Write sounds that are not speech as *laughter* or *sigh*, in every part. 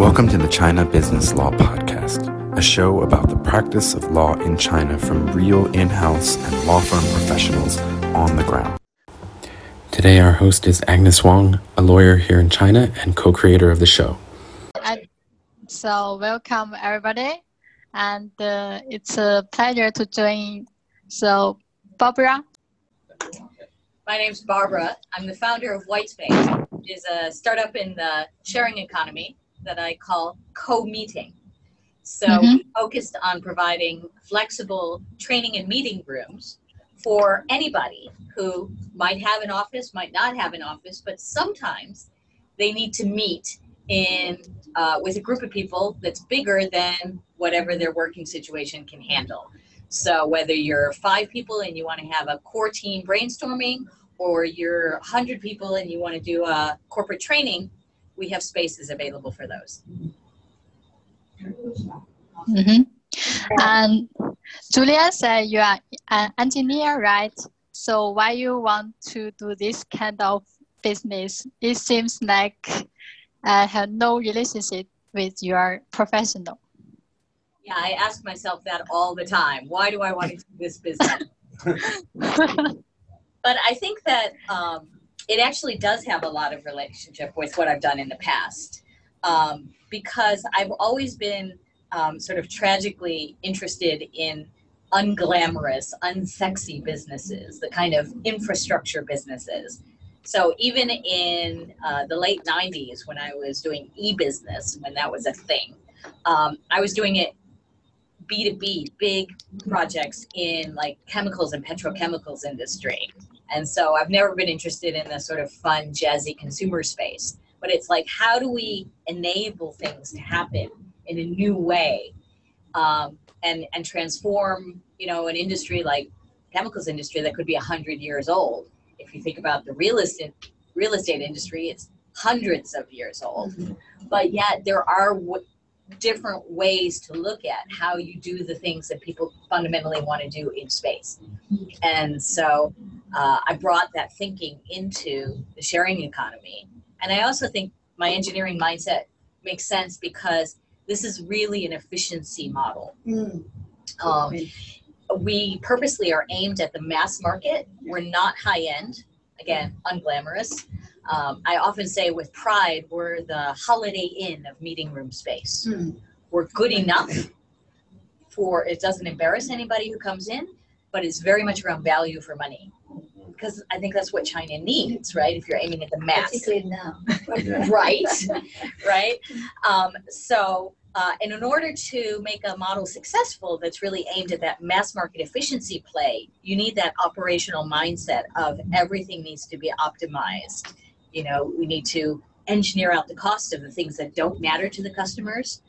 Welcome to the China Business Law Podcast, a show about the practice of law in China from real in house and law firm professionals on the ground. Today, our host is Agnes Wong, a lawyer here in China and co creator of the show. And so, welcome everybody, and uh, it's a pleasure to join. So, Barbara. My name is Barbara. I'm the founder of Whitespace, which is a startup in the sharing economy that I call co-meeting. So Mhm. we focused on providing flexible training and meeting rooms for anybody who might have an office, might not have an office, but sometimes they need to meet in uh, with a group of people that's bigger than whatever their working situation can handle. So whether you're five people and you want to have a core team brainstorming, or you're 100 people and you want to do a corporate training, we have spaces available for those. hmm And Julia said you are an engineer, right? So, why you want to do this kind of business? It seems like uh, have no relationship with your professional. Yeah, I ask myself that all the time. Why do I want to do this business? *laughs* but I think that um, it actually does have a lot of relationship with what I've done in the past um, because I've always been um, sort of tragically interested in unglamorous, unsexy businesses, the kind of infrastructure businesses. So even in uh, the late 90s, when I was doing e-business, when that was a thing, um, I was doing it B2B, big projects in like chemicals and petrochemicals industry. And so I've never been interested in the sort of fun, jazzy consumer space. But it's like, how do we enable things to happen in a new way um, and, and transform, you know, an industry like chemicals industry that could be 100 years old? If you think about the real estate, real estate industry, it's hundreds of years old. But yet there are w- different ways to look at how you do the things that people fundamentally want to do in space. And so uh, I brought that thinking into the sharing economy. And I also think my engineering mindset makes sense because this is really an efficiency model. Um, we purposely are aimed at the mass market. We're not high end, again, unglamorous. Um, I often say with pride, we're the holiday inn of meeting room space. We're good enough for it doesn't embarrass anybody who comes in, but it's very much around value for money. Because I think that's what China needs, right? If you're aiming at the mass Particularly now. right *laughs* right um, so uh, and in order to make a model successful that's really aimed at that mass market efficiency play you need that operational mindset of everything needs to be optimized you know we need to engineer out the cost of the things that don't matter to the customers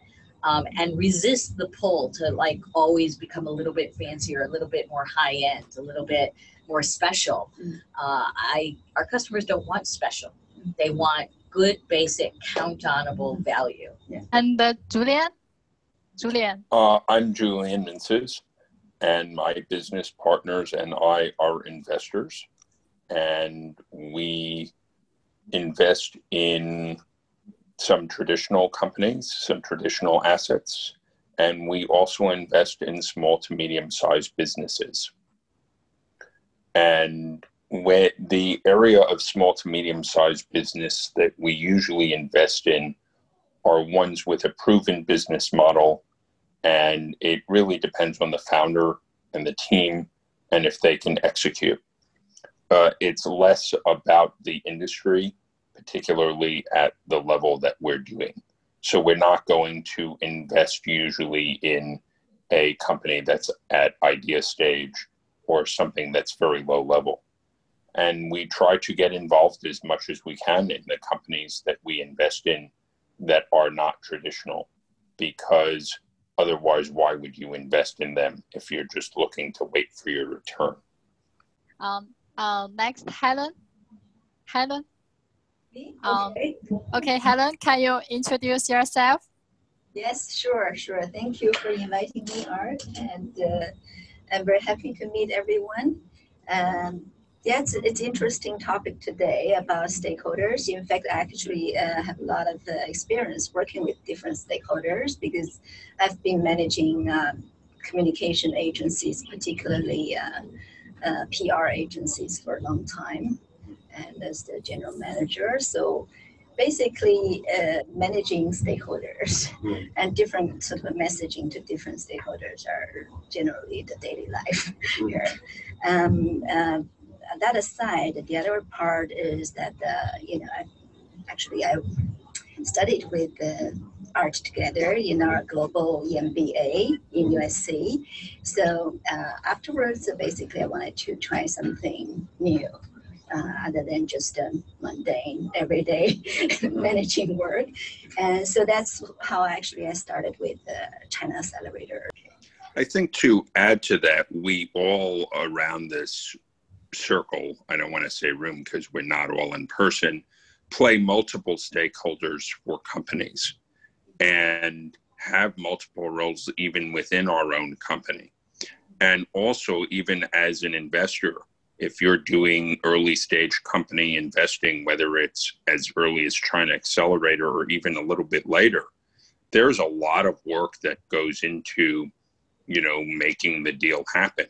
um, and resist the pull to like always become a little bit fancier a little bit more high end a little bit more special Mm. uh, i our customers don't want special they want good, basic, count onable value. and uh, Julian, Julian. Uh, I'm Julian Minces, and my business partners and I are investors. And we invest in some traditional companies, some traditional assets, and we also invest in small to medium sized businesses. And where the area of small to medium sized business that we usually invest in are ones with a proven business model and it really depends on the founder and the team and if they can execute. Uh, it's less about the industry, particularly at the level that we're doing. So we're not going to invest usually in a company that's at idea stage or something that's very low level. And we try to get involved as much as we can in the companies that we invest in that are not traditional because otherwise why would you invest in them if you're just looking to wait for your return Um, uh, next, Helen. Helen. Um, Okay. Okay, *laughs* Helen, can you introduce yourself? Yes, sure, sure. Thank you for inviting me, Art, and uh, I'm very happy to meet everyone. Um, Yeah, it's, it's interesting topic today about stakeholders. In fact, I actually uh, have a lot of uh, experience working with different stakeholders because I've been managing um, communication agencies, particularly uh, PR agencies for a long time, and as the general manager. So basically uh, managing stakeholders mm. and different sort of messaging to different stakeholders are generally the daily life mm. here. Um, uh, that aside, the other part is that uh, you know, I, actually I studied with uh, art together in our global EMBA in USC. So uh, afterwards, basically, I wanted to try something new uh, other than just um, mundane everyday *laughs* managing work. And so that's how actually I started with uh, China Accelerator. I think to add to that, we all around this circle, I don't want to say room because we're not all in person, play multiple stakeholders for companies and have multiple roles even within our own company. And also, even as an investor, if you're doing early stage company investing, whether it's as early as China Accelerator or even a little bit later, there's a lot of work that goes into, you know, making the deal happen.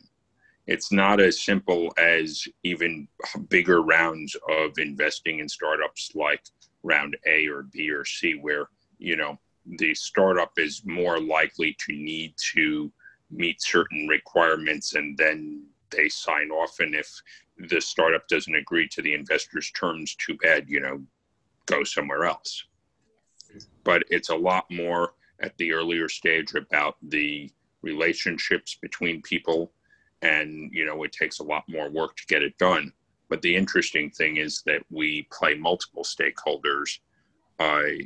It's not as simple as even bigger rounds of investing in startups like round A or B or C, where, you know, the startup is more likely to need to meet certain requirements and then they sign off. And if the startup doesn't agree to the investor's terms, too bad, you know, go somewhere else. But it's a lot more at the earlier stage about the relationships between people. And, you know, it takes a lot more work to get it done. But the interesting thing is that we play multiple stakeholders uh,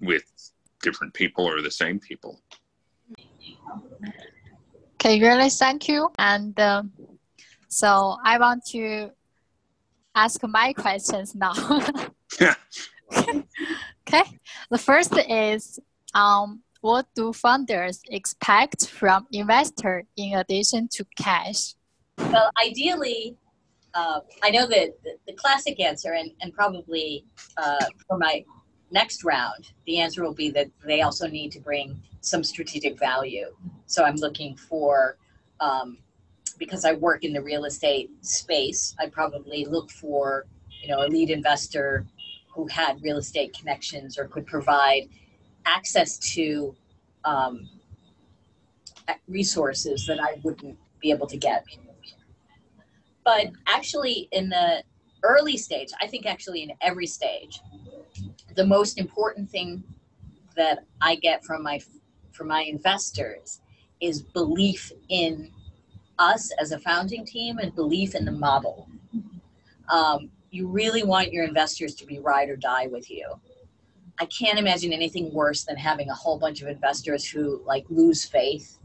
with different people or the same people. Okay, really thank you. And uh, so I want to ask my questions now. *laughs* okay, the first is um, what do founders expect from investor in addition to cash? Well, ideally, uh, I know that the, the, classic answer, and, and probably uh, for my next round, the answer will be that they also need to bring some strategic value. So I'm looking for, um, because I work in the real estate space, I probably look for, you know, a lead investor who had real estate connections or could provide access to um, resources that I wouldn't be able to get. But actually, in the early stage, I think actually in every stage, the most important thing that I get from my from my investors is belief in us as a founding team and belief in the model. Um, you really want your investors to be ride or die with you. I can't imagine anything worse than having a whole bunch of investors who like lose faith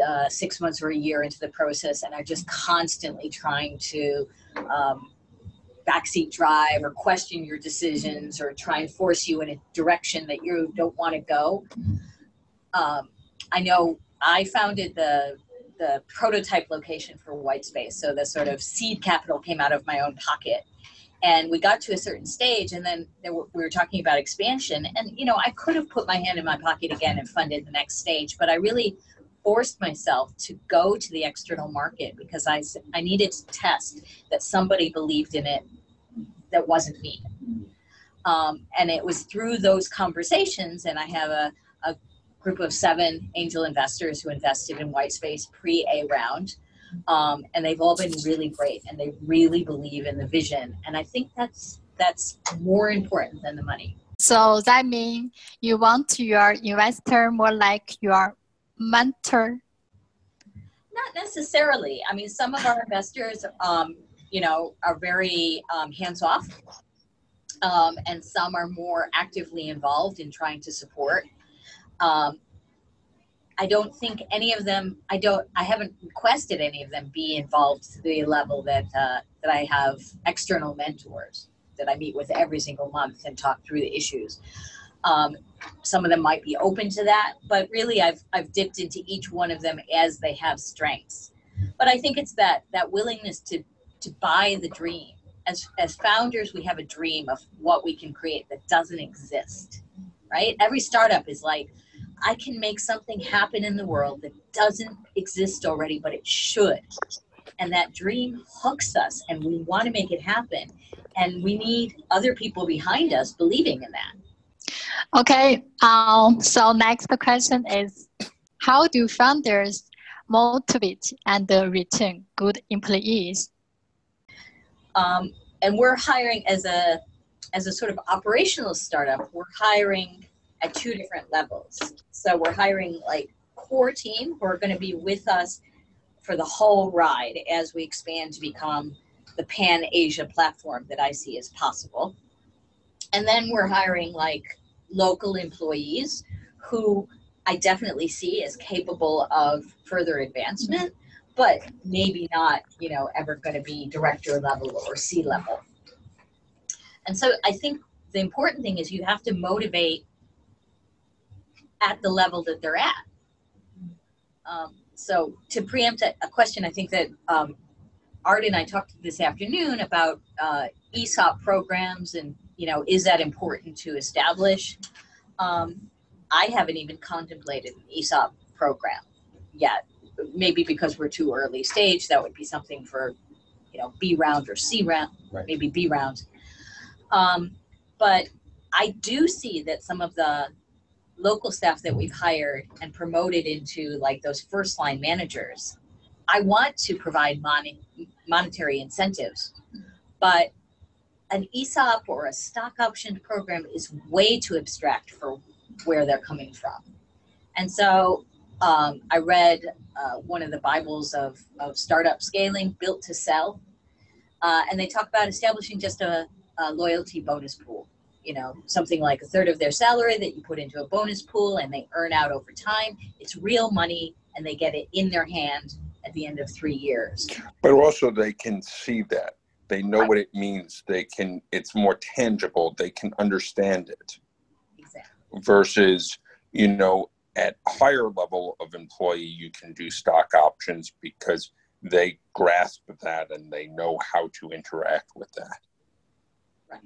uh, six months or a year into the process and are just constantly trying to um, backseat drive or question your decisions or try and force you in a direction that you don't want to go. Um, I know I founded the the prototype location for White Space, so the sort of seed capital came out of my own pocket. And we got to a certain stage, and then were, we were talking about expansion. And you know, I could have put my hand in my pocket again and funded the next stage, but I really forced myself to go to the external market because I, I needed to test that somebody believed in it that wasn't me. Um, and it was through those conversations, and I have a, a group of seven angel investors who invested in Whitespace pre A round. Um, and they've all been really great and they really believe in the vision. And I think that's that's more important than the money. So that means you want your investor more like your mentor? Not necessarily. I mean, some of our investors, um, you know, are very um, hands off, um, and some are more actively involved in trying to support. Um, I don't think any of them. I don't. I haven't requested any of them be involved to the level that uh, that I have external mentors that I meet with every single month and talk through the issues. Um, some of them might be open to that, but really I've I've dipped into each one of them as they have strengths. But I think it's that that willingness to to buy the dream. As, as founders, we have a dream of what we can create that doesn't exist, right? Every startup is like, I can make something happen in the world that doesn't exist already, but it should. And that dream hooks us, and we want to make it happen. And we need other people behind us believing in that. Okay, um, so next question is how do founders motivate and retain good employees? Um, and we're hiring as a as a sort of operational startup. We're hiring at two different levels. So we're hiring like core team who are going to be with us for the whole ride as we expand to become the pan Asia platform that I see as possible. And then we're hiring like local employees who I definitely see as capable of further advancement, but maybe not, you know, ever going to be director level or C level. And so I think the important thing is you have to motivate at the level that they're at. Um, so to preempt a, a, question, I think that um, Art and I talked this afternoon about uh, ESOP programs and, you know, is that important to establish? Um, I haven't even contemplated an ESOP program yet. Maybe because we're too early stage, that would be something for, you know, B round or C round, right. maybe B round. Um, but I do see that some of the local staff that we've hired and promoted into like those first line managers, I want to provide mon- monetary incentives, but an ESOP or a stock option program is way too abstract for where they're coming from. And so um, I read uh, one of the Bibles of, of startup scaling, Built to Sell, uh, and they talk about establishing just a, a loyalty bonus pool. You know, something like a third of their salary that you put into a bonus pool and they earn out over time. It's real money and they get it in their hand at the end of three years. But also, they can see that. They know right. what it means. They can, it's more tangible. They can understand it Exactly. versus you know at higher level of employee you can do stock options because they grasp that and they know how to interact with that. Right.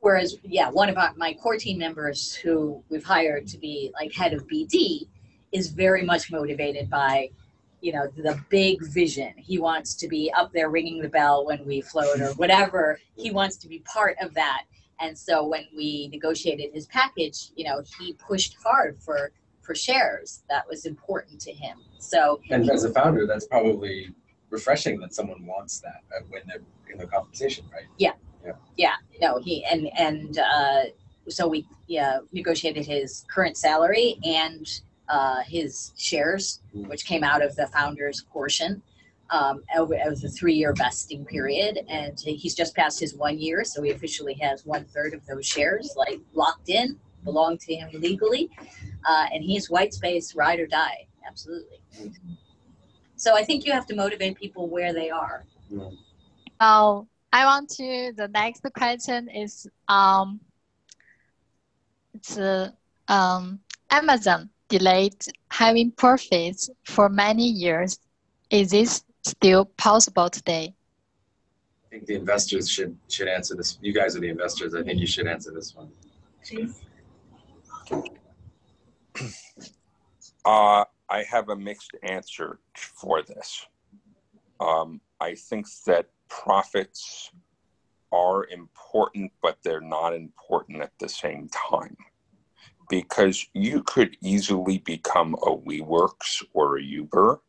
Whereas yeah one of my core team members who we've hired to be like head of bd is very much motivated by you know the big vision. He wants to be up there ringing the bell when we float or whatever. He wants to be part of that and so when we negotiated his package, you know, he pushed hard for for shares. That was important to him. So and as a founder, that's probably refreshing that someone wants that uh, when they're in the compensation, right? Yeah. Yeah. Yeah. No, he and and uh, so we yeah negotiated his current salary and uh, his shares, mm. which came out of the founder's portion um, over, it was a three-year vesting period, and he's just passed his one year, so he officially has one third of those shares like locked in, belong to him legally, uh, and he's white space, ride or die, absolutely. So I think you have to motivate people where they are. Oh, I want to. The next question is um, it's uh, um, Amazon delayed having profits for many years. Is this still possible today? I think the investors should should answer this. You guys are the investors. I think you should answer this one. Please. Uh, I have a mixed answer for this. Um, I think that profits are important, but they're not important at the same time. Because you could easily become a WeWorks or a Uber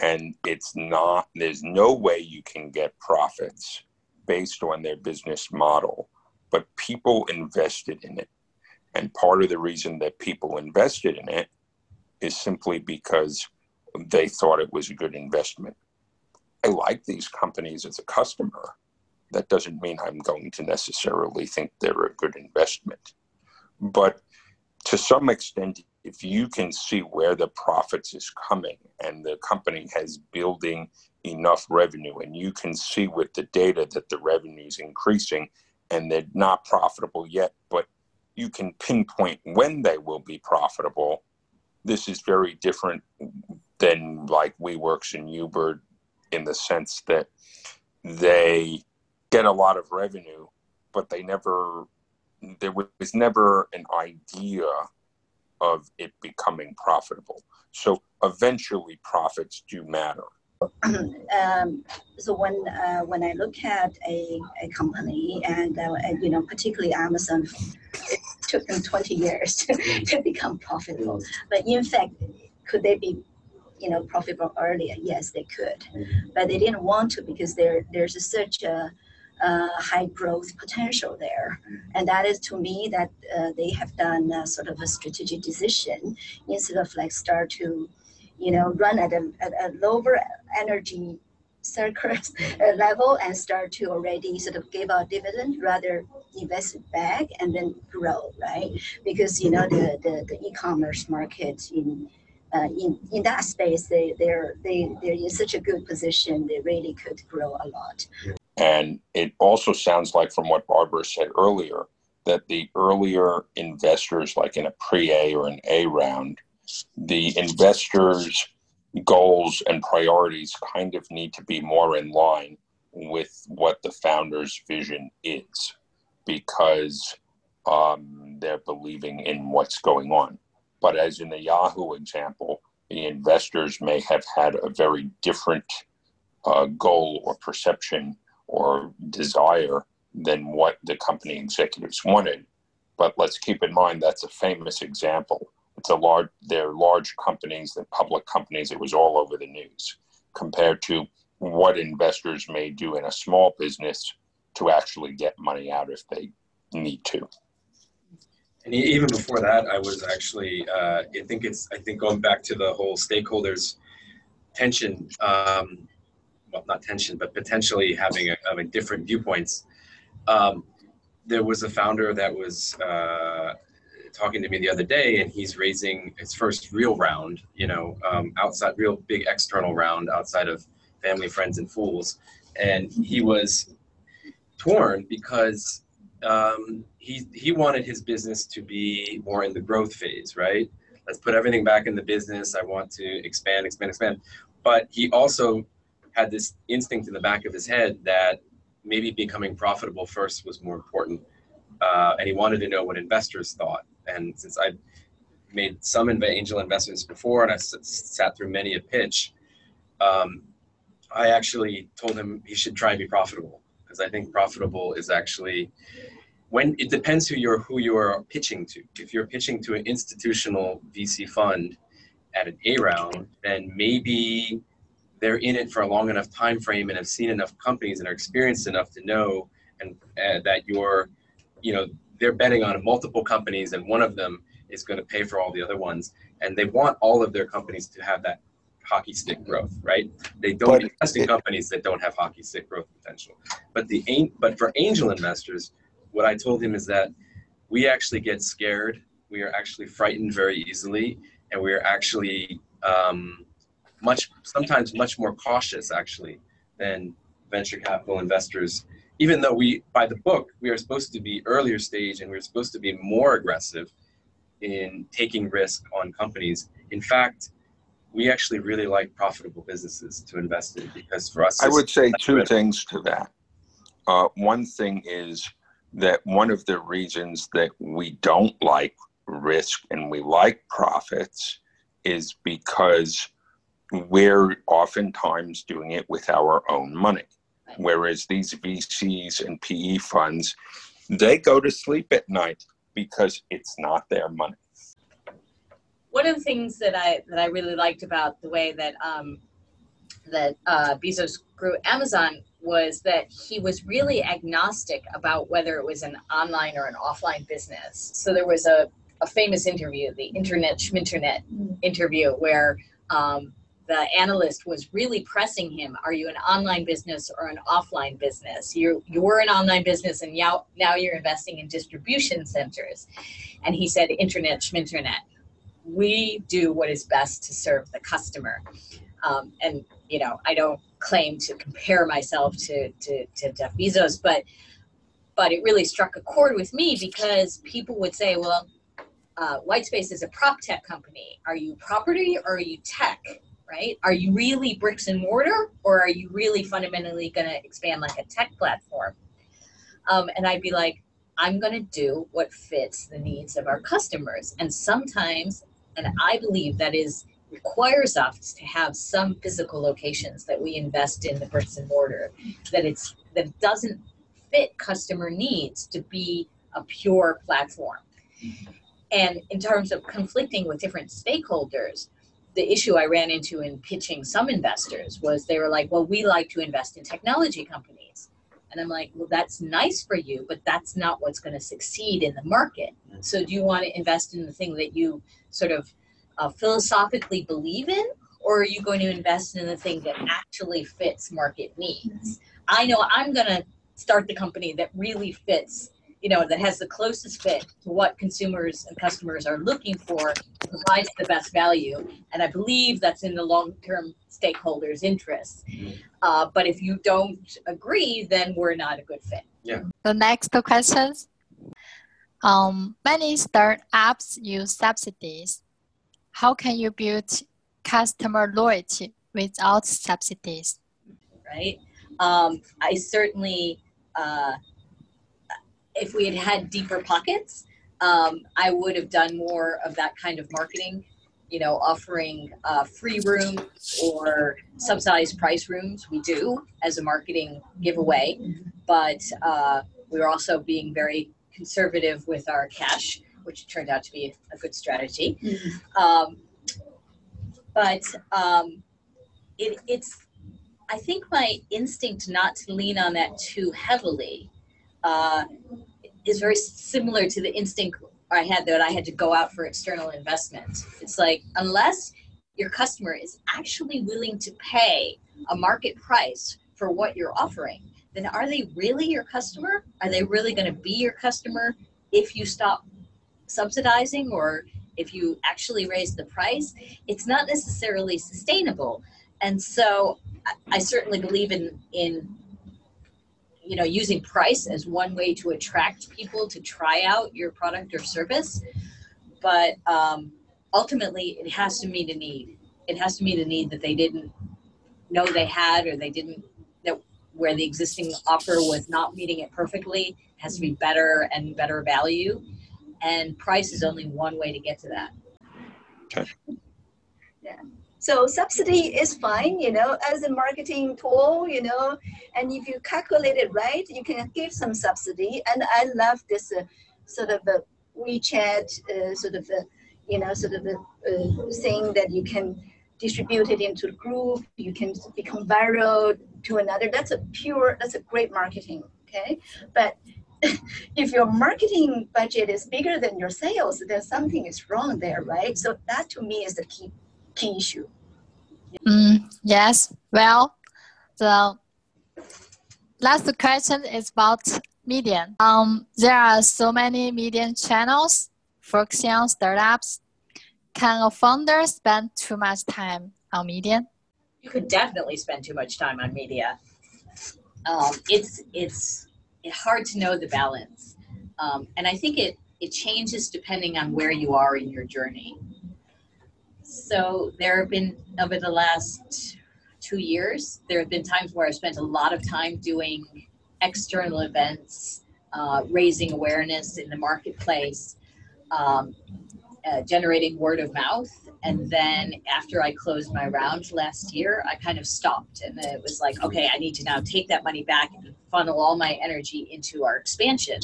and it's not there's no way you can get profits based on their business model but people invested in it. And part of the reason that people invested in it is simply because they thought it was a good investment. I like these companies as a customer. That doesn't mean i'm going to necessarily think they're a good investment. But to some extent if you can see where the profits is coming and the company has building enough revenue and you can see with the data that the revenue is increasing and they're not profitable yet but you can pinpoint when they will be profitable this is very different than like WeWorks and Uber in the sense that they get a lot of revenue, but they never, there was never an idea of it becoming profitable. So eventually profits do matter. *clears throat* um, so when uh, when I look at a, a company and, uh, and you know particularly Amazon, it took them 20 years to, to become profitable. But in fact, could they be you know profitable earlier? Yes, they could, but they didn't want to because there there's a, such a uh, high growth potential there. And that is to me that uh, they have done sort of a strategic decision instead of like start to you know, run at a, at a lower energy circuit *laughs* level and start to already sort of give out dividend rather invest it back and then grow, right? Because you know the the, the e-commerce market in uh, in in that space they they're they they're in such a good position they really could grow a lot. And it also sounds like from what Barbara said earlier that the earlier investors, like in a pre-A or an A round, the investors' goals and priorities kind of need to be more in line with what the founder's vision is because um, they're believing in what's going on. But as in the Yahoo example, the investors may have had a very different uh, goal or perception or desire than what the company executives wanted. But let's keep in mind that's a famous example it's a large they're large companies they're public companies it was all over the news compared to what investors may do in a small business to actually get money out if they need to and even before that i was actually uh, i think it's i think going back to the whole stakeholders tension um, well not tension but potentially having a, having different viewpoints um, there was a founder that was uh, talking to me the other day, and he's raising his first real round, you know, um, outside, real big external round outside of family, friends, and fools. And he was torn because um, he he wanted his business to be more in the growth phase, right? Let's put everything back in the business. I want to expand, expand, expand. But he also had this instinct in the back of his head that maybe becoming profitable first was more important. Uh, and he wanted to know what investors thought. And since I made some angel investments before and I sat through many a pitch, um, I actually told him he should try and be profitable because I think profitable is actually when it depends who you're who you are pitching to. If you're pitching to an institutional VC fund at an A round, then maybe they're in it for a long enough time frame and have seen enough companies and are experienced enough to know and uh, that you're, you know, they're betting on multiple companies and one of them is going to pay for all the other ones. And they want all of their companies to have that hockey stick growth right? They don't but invest in companies that don't have hockey stick growth potential. But the but for angel investors what i told him is that we actually get scared. We are actually frightened very easily and we are actually um, much sometimes much more cautious actually than venture capital investors. Even though we by the book we are supposed to be earlier stage and we're supposed to be more aggressive in taking risk on companies in fact we actually really like profitable businesses to invest in because for us i would say two things to that. Uh, one thing is that one of the reasons that we don't like risk and we like profits is because we're oftentimes doing it with our own money Whereas these VCs and PE funds, they go to sleep at night because it's not their money. One of the things that I that I really liked about the way that um, that uh, Bezos grew Amazon was that he was really agnostic about whether it was an online or an offline business. So there was a, a famous interview, the Internet Schminternet interview, where um, the analyst was really pressing him are you an online business or an offline business? You you were an online business and now now you're investing in distribution centers. And he said internet schminternet we do what is best to serve the customer. Um, and you know i don't claim to compare myself to, to, to jeff bezos but but it really struck a chord with me because people would say well uh, whitespace is a prop tech company. Are you property or are you tech right? Are you really bricks and mortar or are you really fundamentally going to expand like a tech platform? Um, and I'd be like, I'm going to do what fits the needs of our customers. And sometimes, and I believe that is requires us to have some physical locations that we invest in the bricks and mortar, that it's that doesn't fit customer needs to be a pure platform. And in terms of conflicting with different stakeholders, the issue I ran into in pitching some investors was they were like, well, we like to invest in technology companies. And I'm like, well, that's nice for you, but that's not what's going to succeed in the market. So do you want to invest in the thing that you sort of uh, philosophically believe in, or are you going to invest in the thing that actually fits market needs? I know I'm going to start the company that really fits you know, that has the closest fit to what consumers and customers are looking for, provides the best value. And I believe that's in the long-term stakeholders' interests. Uh, but if you don't agree, then we're not a good fit. Yeah. The next questions. Um, many startups use subsidies. How can you build customer loyalty without subsidies? Right. Um, I certainly uh, if we had had deeper pockets, um, I would have done more of that kind of marketing, you know, offering uh, free room or subsidized price rooms. We do as a marketing giveaway, but uh, we were also being very conservative with our cash, which turned out to be a good strategy. Um, but um, it, it's, I think my instinct not to lean on that too heavily uh, is very similar to the instinct I had that I had to go out for external investment. It's like unless your customer is actually willing to pay a market price for what you're offering, then are they really your customer? Are they really going to be your customer if you stop subsidizing or if you actually raise the price? It's not necessarily sustainable. And so I, certainly believe in in you know using price as one way to attract people to try out your product or service. But um, ultimately it has to meet a need. It has to meet a need that they didn't know they had or they didn't that where the existing offer was not meeting it perfectly it has to be better and better value. And price is only one way to get to that. Okay. Yeah so subsidy is fine, you know, as a marketing tool, you know, and if you calculate it right, you can give some subsidy. And I love this uh, sort of a WeChat uh, sort of a, you know, sort of a uh, thing that you can distribute it into a group, you can become viral to another. That's a pure, that's a great marketing, okay? But *laughs* if your marketing budget is bigger than your sales, then something is wrong there, right? So that to me is the key key issue. Mm, yes. Well, the last question is about median. Um, there are so many median channels focusing on startups. Can a founder spend too much time on median? You could definitely spend too much time on media. Um, it's it's hard to know the balance, um, and I think it it changes depending on where you are in your journey. So there have been over the last two years, there have been times where I've spent a lot of time doing external events, uh, raising awareness in the marketplace, um, uh, generating word of mouth. And then after I closed my round last year, I kind of stopped. And it was like, okay, I need to now take that money back and funnel all my energy into our expansion.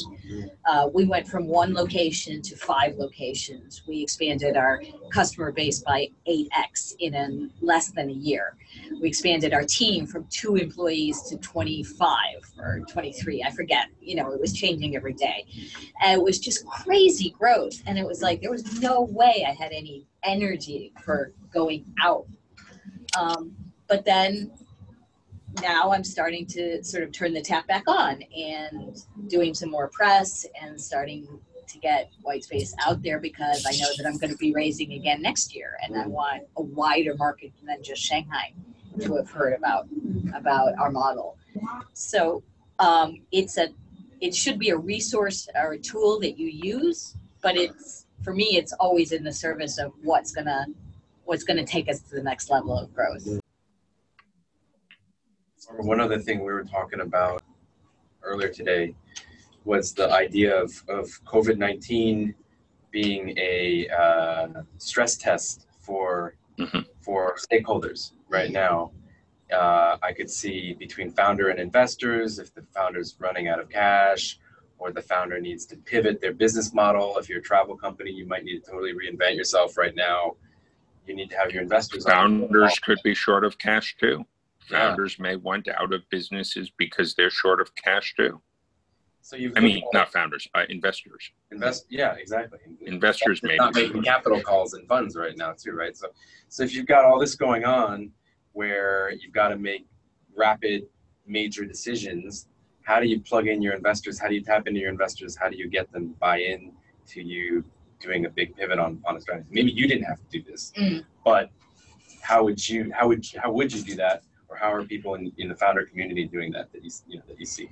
Uh, we went from one location to five locations. We expanded our customer base by 8x in a, less than a year. We expanded our team from two employees to 25 or 23, I forget. You know, it was changing every day. And it was just crazy growth. And it was like, there was no way I had any energy for going out. Um, but then now I'm starting to sort of turn the tap back on and doing some more press and starting to get Whitespace out there because I know that I'm going to be raising again next year and I want a wider market than just Shanghai to have heard about about our model. So um, it's a it should be a resource or a tool that you use, but it's for me it's always in the service of what's going to what's going to take us to the next level of growth. One other thing we were talking about earlier today was the idea of, of COVID 19 being a uh, stress test for, Mhm. for stakeholders right now. Uh, I could see between founder and investors, if the founder's running out of cash or the founder needs to pivot their business model. If you're a travel company, you might need to totally reinvent yourself right now. You need to have your investors on Founders could be short of cash too. Yeah. Founders may want out of businesses because they're short of cash too. So you've I mean, not founders, uh, investors. invest. Yeah, exactly. Investors may not making capital calls and funds right now too, right? So, so if you've got all this going on, where you've got to make rapid, major decisions, how do you plug in your investors? How do you tap into your investors? How do you get them buy in to you doing a big pivot on on a strategy? Maybe you didn't have to do this, Mm. but how would you? How would how would you do that? Or how are people in, in the founder community doing that that you you know that you see?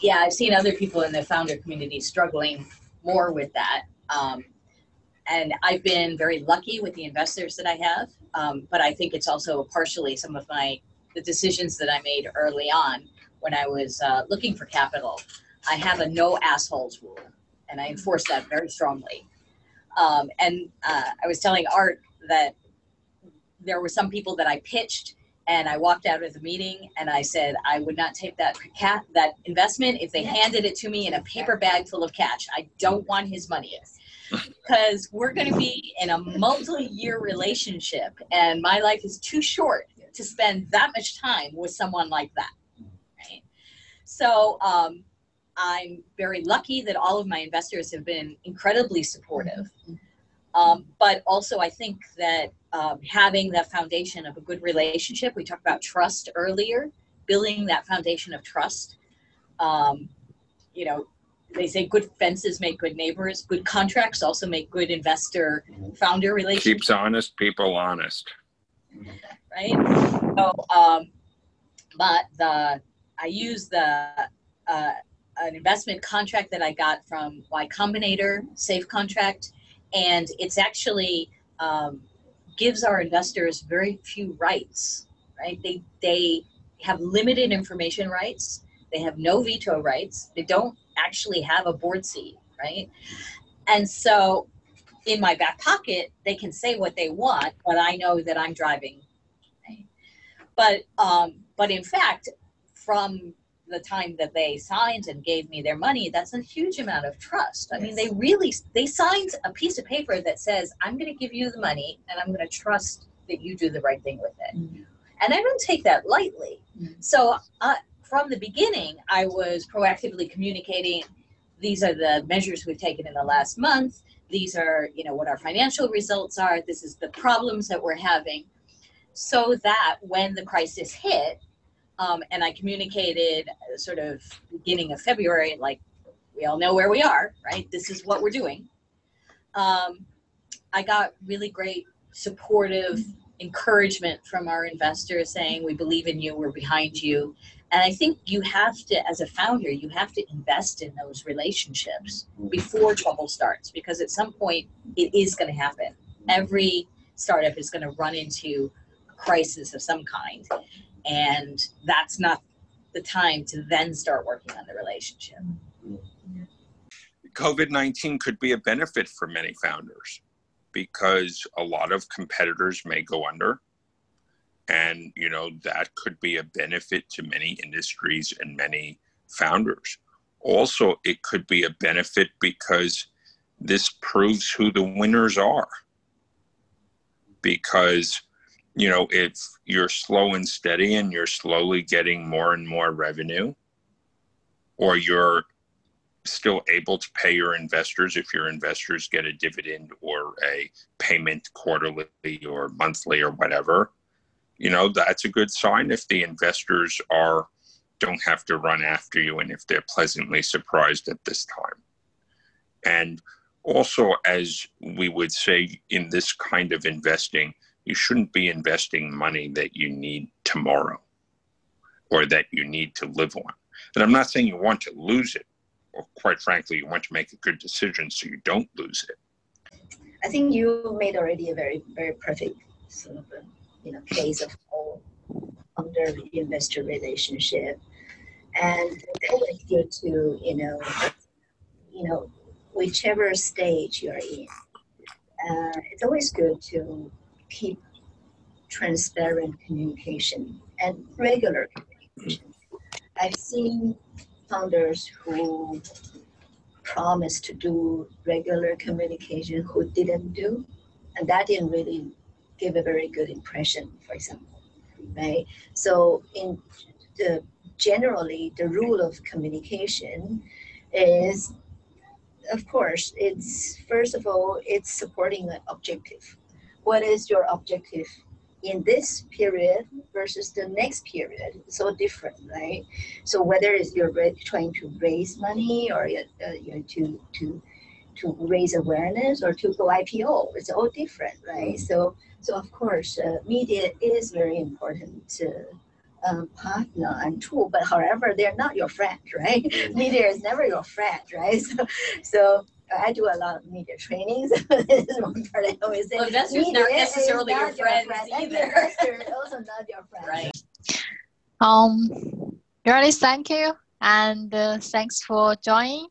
yeah, I've seen other people in the founder community struggling more with that. Um, and I've been very lucky with the investors that I have, um, but I think it's also partially some of my the decisions that I made early on when I was uh, looking for capital. I have a no assholes rule, and I enforce that very strongly. Um, and uh, I was telling Art that there were some people that I pitched and I walked out of the meeting and I said I would not take that cat that investment if they handed it to me in a paper bag full of cash. I don't want his money *laughs* *laughs* because we're going to be in a multi-year relationship and my life is too short to spend that much time with someone like that. So um, I'm very lucky that all of my investors have been incredibly supportive. Um, but also, I think that um, having that foundation of a good relationship, we talked about trust earlier, building that foundation of trust. Um, you know, they say good fences make good neighbors, good contracts also make good investor founder relationships Keeps honest people honest. right? So, um, but the I use the uh, an investment contract that I got from Y Combinator Safe Contract, and it's actually um, gives our investors very few rights, right? They they have limited information rights. They have no veto rights. They don't actually have a board seat, right? And so, in my back pocket, they can say what they want, but I know that I'm driving but um, but in fact, from the time that they signed and gave me their money, that's a huge amount of trust. I mean, they really they signed a piece of paper that says, "I'm going to give you the money, and I'm going to trust that you do the right thing with it." And I don't take that lightly. So uh, from the beginning, I was proactively communicating. These are the measures we've taken in the last month. These are, you know, what our financial results are. This is the problems that we're having so that when the crisis hit, um, and I communicated uh, sort of beginning of February, like we all know where we are, right? This is what we're doing. Um, I got really great supportive encouragement from our investors saying, We believe in you, we're behind you. And I think you have to, as a founder, you have to invest in those relationships before trouble starts because at some point it is going to happen. Every startup is going to run into crisis of some kind and that's not the time to then start working on the relationship COVID 19 could be a benefit for many founders because a lot of competitors may go under. And, you know, that could be a benefit to many industries and many founders. Also, it could be a benefit because this proves who the winners are. Because, you know, if you're slow and steady and you're slowly getting more and more revenue, or you're still able to pay your investors if your investors get a dividend or a payment quarterly or monthly or whatever you know that's a good sign if the investors are don't have to run after you and if they're pleasantly surprised at this time. And also as we would say in this kind of investing you shouldn't be investing money that you need tomorrow or that you need to live on. And i'm not saying you want to lose it or quite frankly, you want to make a good decision so you don't lose it. I think you made already a very very perfect sort of a, you know case of all under investor relationship, and always good to you know you know whichever stage you're in, uh, it's always good to keep transparent communication and regular communication. I've seen founders who promised to do regular communication who didn't do, and that didn't really give a very good impression, for example, right? So in the generally the rule of communication is of course it's first of all it's supporting an objective what is your objective in this period versus the next period? So different right? So whether it's you're trying to raise money or uh, you know, to to to raise awareness or to go ipo it's all different right? So so of course uh, media is very important to um, partner and tool but however they're not your friend *laughs* right? Media is never your friend right? *laughs* So so I do a lot of media trainings. *laughs* this is one part I always say. Well, investors media not necessarily is your not friends friend. either. Investors also not your friend. Right. Um, really thank you and uh, thanks for joining.